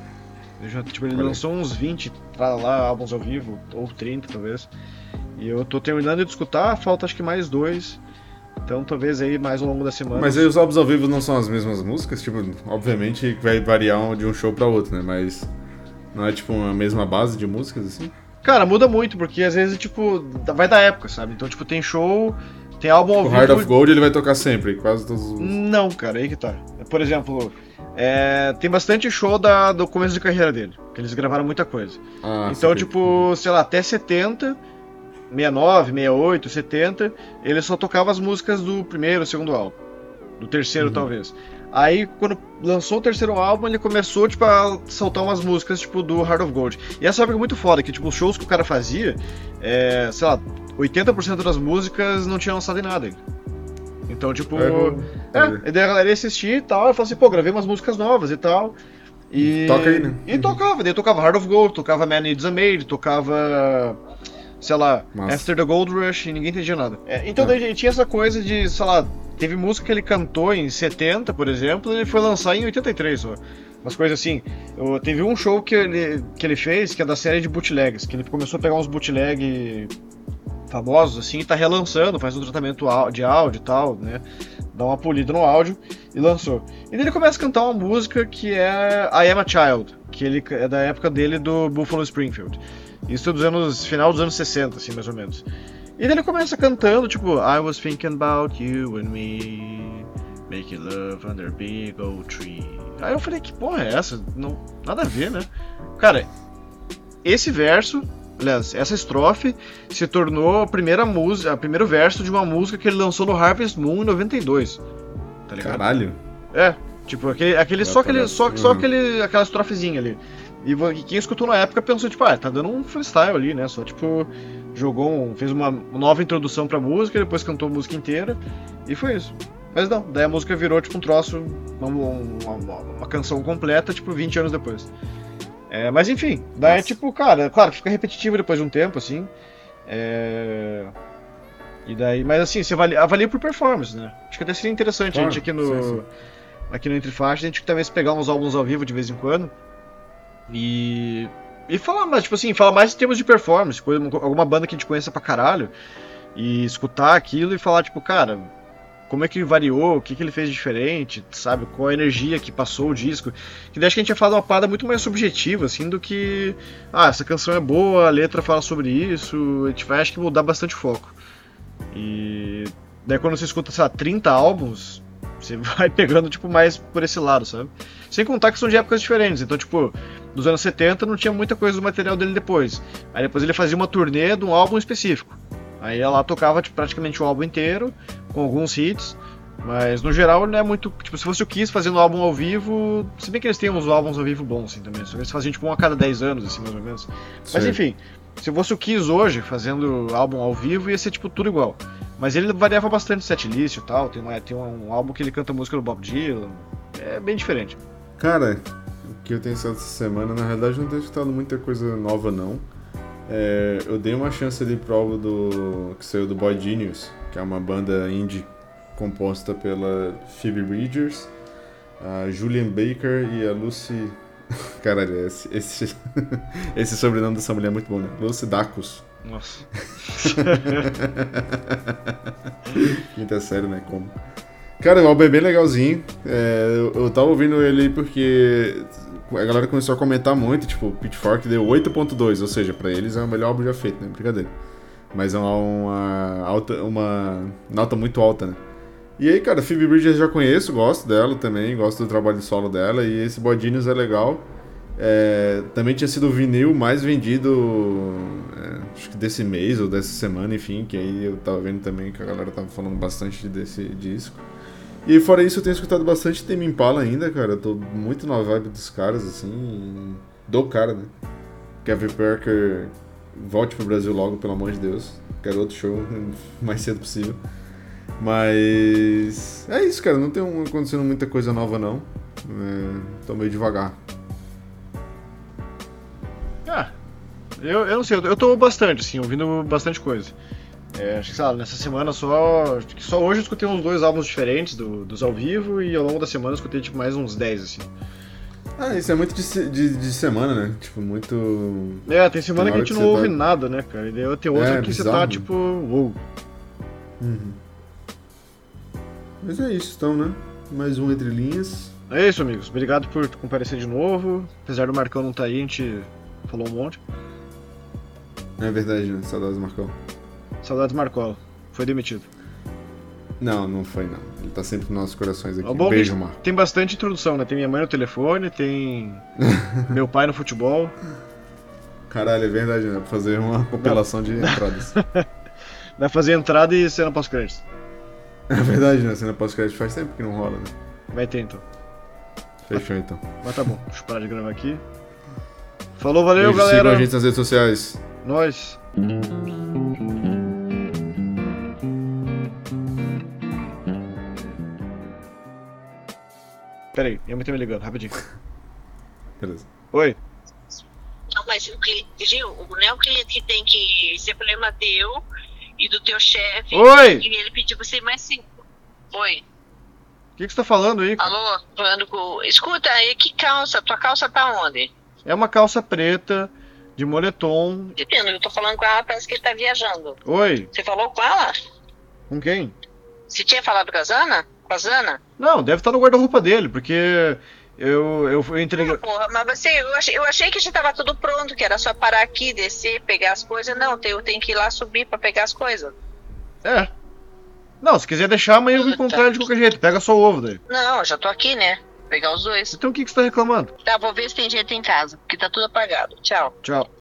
Ele, já, tipo, ele Olha lançou uns 20 pra lá álbuns ao vivo, ou 30 talvez. E eu tô terminando de escutar, falta acho que mais dois. Então talvez aí mais ao longo da semana. Mas aí os álbuns ao vivo não são as mesmas músicas? Tipo, obviamente vai variar de um show pra outro, né? Mas não é tipo a mesma base de músicas, assim? Cara, muda muito, porque às vezes, tipo, vai da época, sabe? Então, tipo, tem show, tem álbum ao O vivo. Heart of Gold ele vai tocar sempre, quase todos os... Não, cara, aí que tá. Por exemplo, é, tem bastante show da, do começo de carreira dele, que eles gravaram muita coisa. Ah, então, tipo, sei lá, até 70 69, 68, 70, ele só tocava as músicas do primeiro, segundo álbum. Do terceiro, uhum. talvez. Aí, quando lançou o terceiro álbum, ele começou, tipo, a soltar umas músicas, tipo, do Heart of Gold. E essa é uma muito foda, que, tipo, os shows que o cara fazia, é, sei lá, 80% das músicas não tinham lançado em nada ainda. Então, tipo. É, é, e daí a galera ia assistir e tal. Eu falei assim, pô, gravei umas músicas novas e tal. E, Toca aí, né? E tocava, daí tocava Heart of Gold, tocava Man Needs a Maid, tocava. Sei lá, Massa. After the Gold Rush, e ninguém entendia nada. É, então é. daí tinha essa coisa de, sei lá, teve música que ele cantou em 70, por exemplo, e ele foi lançar em 83 só. Umas coisas assim. Eu, teve um show que ele, que ele fez, que é da série de bootlegs, que ele começou a pegar uns bootleg famosos, assim, e tá relançando, faz um tratamento de áudio e tal, né? Dá uma polida no áudio e lançou. E daí ele começa a cantar uma música que é I Am a Child, que ele é da época dele do Buffalo Springfield. Isso dos anos. final dos anos 60, assim, mais ou menos. E daí ele começa cantando, tipo, I was thinking about you and me, making love under a big old tree. Aí eu falei, que porra é essa? Não, nada a ver, né? Cara, esse verso Aliás, essa estrofe se tornou a primeira música, o primeiro verso de uma música que ele lançou no Harvest Moon em 92. Tá ligado? Caralho. É, tipo, aquele, aquele só aquele só, só aquele aquela estrofezinha ali. E quem escutou na época pensou, tipo, ah, tá dando um freestyle ali, né? Só tipo, jogou um, fez uma nova introdução pra música, depois cantou a música inteira, e foi isso. Mas não, daí a música virou tipo um troço, uma, uma, uma canção completa, tipo, 20 anos depois. É, mas enfim, daí é tipo, cara, claro, fica repetitivo depois de um tempo, assim. É... E daí, mas assim, você avalia, avalia por performance, né? Acho que até seria interessante claro, a gente aqui no. Sim, sim. Aqui no Entre Faixas, a gente talvez pegar uns álbuns ao vivo de vez em quando. E. E falar, mas tipo assim, falar mais em termos de performance, coisa, alguma banda que a gente conheça pra caralho. E escutar aquilo e falar, tipo, cara, como é que variou, o que, que ele fez diferente, sabe? Qual a energia que passou o disco. Que daí acho que a gente ia falar uma parada muito mais subjetiva, assim, do que. Ah, essa canção é boa, a letra fala sobre isso. A gente vai, acho que mudar bastante foco. E. Daí quando você escuta, sei lá, 30 álbuns, você vai pegando, tipo, mais por esse lado, sabe? Sem contar que são de épocas diferentes. Então, tipo, nos anos 70 não tinha muita coisa do material dele depois. Aí depois ele fazia uma turnê de um álbum específico. Aí ela tocava tipo, praticamente o álbum inteiro, com alguns hits. Mas no geral não é muito. Tipo, se fosse o Kiss fazendo álbum ao vivo. Se bem que eles têm uns álbuns ao vivo bons assim também. Só que eles faziam tipo um a cada 10 anos, assim, mais ou menos. Sim. Mas enfim, se fosse o Kiss hoje fazendo álbum ao vivo, ia ser tipo tudo igual. Mas ele variava bastante o setlist e tal. Tem, uma, tem um álbum que ele canta música do Bob Dylan. É bem diferente. Cara, o que eu tenho essa semana, na realidade, não tenho escutado muita coisa nova, não. É, eu dei uma chance ali pro álbum do, que saiu do Boy Genius, que é uma banda indie composta pela Phoebe Bridgers, a Julian Baker e a Lucy. Caralho, esse, esse, esse sobrenome dessa mulher é muito bom, né? Lucy Dacus. Nossa. Quinta série, né? Como? Cara, o álbum é bem legalzinho. É, eu, eu tava ouvindo ele porque a galera começou a comentar muito, tipo, Pitchfork deu 8.2, ou seja, para eles é o melhor álbum já feito, né? Brincadeira. Mas é uma, alta, uma nota muito alta, né? E aí, cara, Phoebe Bridges já conheço, gosto dela também, gosto do trabalho solo dela, e esse Bodinhos é legal. É, também tinha sido o vinil mais vendido, é, acho que desse mês ou dessa semana, enfim, que aí eu tava vendo também que a galera tava falando bastante desse disco. E fora isso, eu tenho escutado bastante Tame Impala ainda, cara. Eu tô muito na vibe dos caras, assim. Do cara, né? Kevin Parker volte pro Brasil logo, pelo amor de Deus. Quero outro show o mais cedo possível. Mas. É isso, cara. Não tem acontecendo muita coisa nova, não. É, tô meio devagar. Eu, eu não sei. Eu tô bastante, assim, ouvindo bastante coisa. É, acho que, sei lá, nessa semana só. Só hoje eu escutei uns dois álbuns diferentes do, dos ao vivo e ao longo da semana eu escutei tipo mais uns 10, assim. Ah, isso é muito de, de, de semana, né? Tipo, muito. É, tem semana tem que a gente não ouve tá... nada, né, cara? E daí tem outra é, que bizarro. você tá tipo. Uou. Uhum. Mas é isso, então, né? Mais um Entre Linhas. É isso, amigos. Obrigado por comparecer de novo. Apesar do Marcão não estar tá aí, a gente falou um monte. É verdade, né? Saudades do Marcão. Saudades Marcola. Foi demitido. Não, não foi não. Ele tá sempre nos nossos corações aqui. É Beijo, Marco. Tem bastante introdução, né? Tem minha mãe no telefone, tem meu pai no futebol. Caralho, é verdade, né? Pra fazer uma compilação de entradas. Vai fazer entrada e cena pós-créditos. É verdade, né? Cena pós-crédito faz tempo que não rola, né? Vai ter então. Fechou então. Mas tá bom, deixa eu parar de gravar aqui. Falou, valeu, Beijo, sigam galera. a gente nas redes sociais. Nós. Pera aí, minha mãe tá me ligando, rapidinho. Beleza. Oi. Não, mas o que, Gil, não é o cliente que tem que ser problema teu e do teu chefe. Oi! E ele pediu pra você mais cinco. Oi. O que, que você tá falando aí? cara? Alô? Falando com. Escuta, e que calça? Tua calça tá onde? É uma calça preta, de moletom. Entendendo, eu tô falando com ela, parece que ele tá viajando. Oi, Você falou com ela? com quem? Você tinha falado com a Zana? Com a Zana? Não, deve estar no guarda-roupa dele, porque eu, eu, eu entreguei. Porra, mas você, eu achei, eu achei que já tava tudo pronto, que era só parar aqui, descer, pegar as coisas. Não, eu tenho que ir lá subir pra pegar as coisas. É. Não, se quiser deixar, amanhã eu vou encontrar ele de qualquer jeito. Pega só o ovo daí. Não, já tô aqui, né? Pegar os dois. Então o que, que você tá reclamando? Tá, vou ver se tem gente em casa, porque tá tudo apagado. Tchau. Tchau.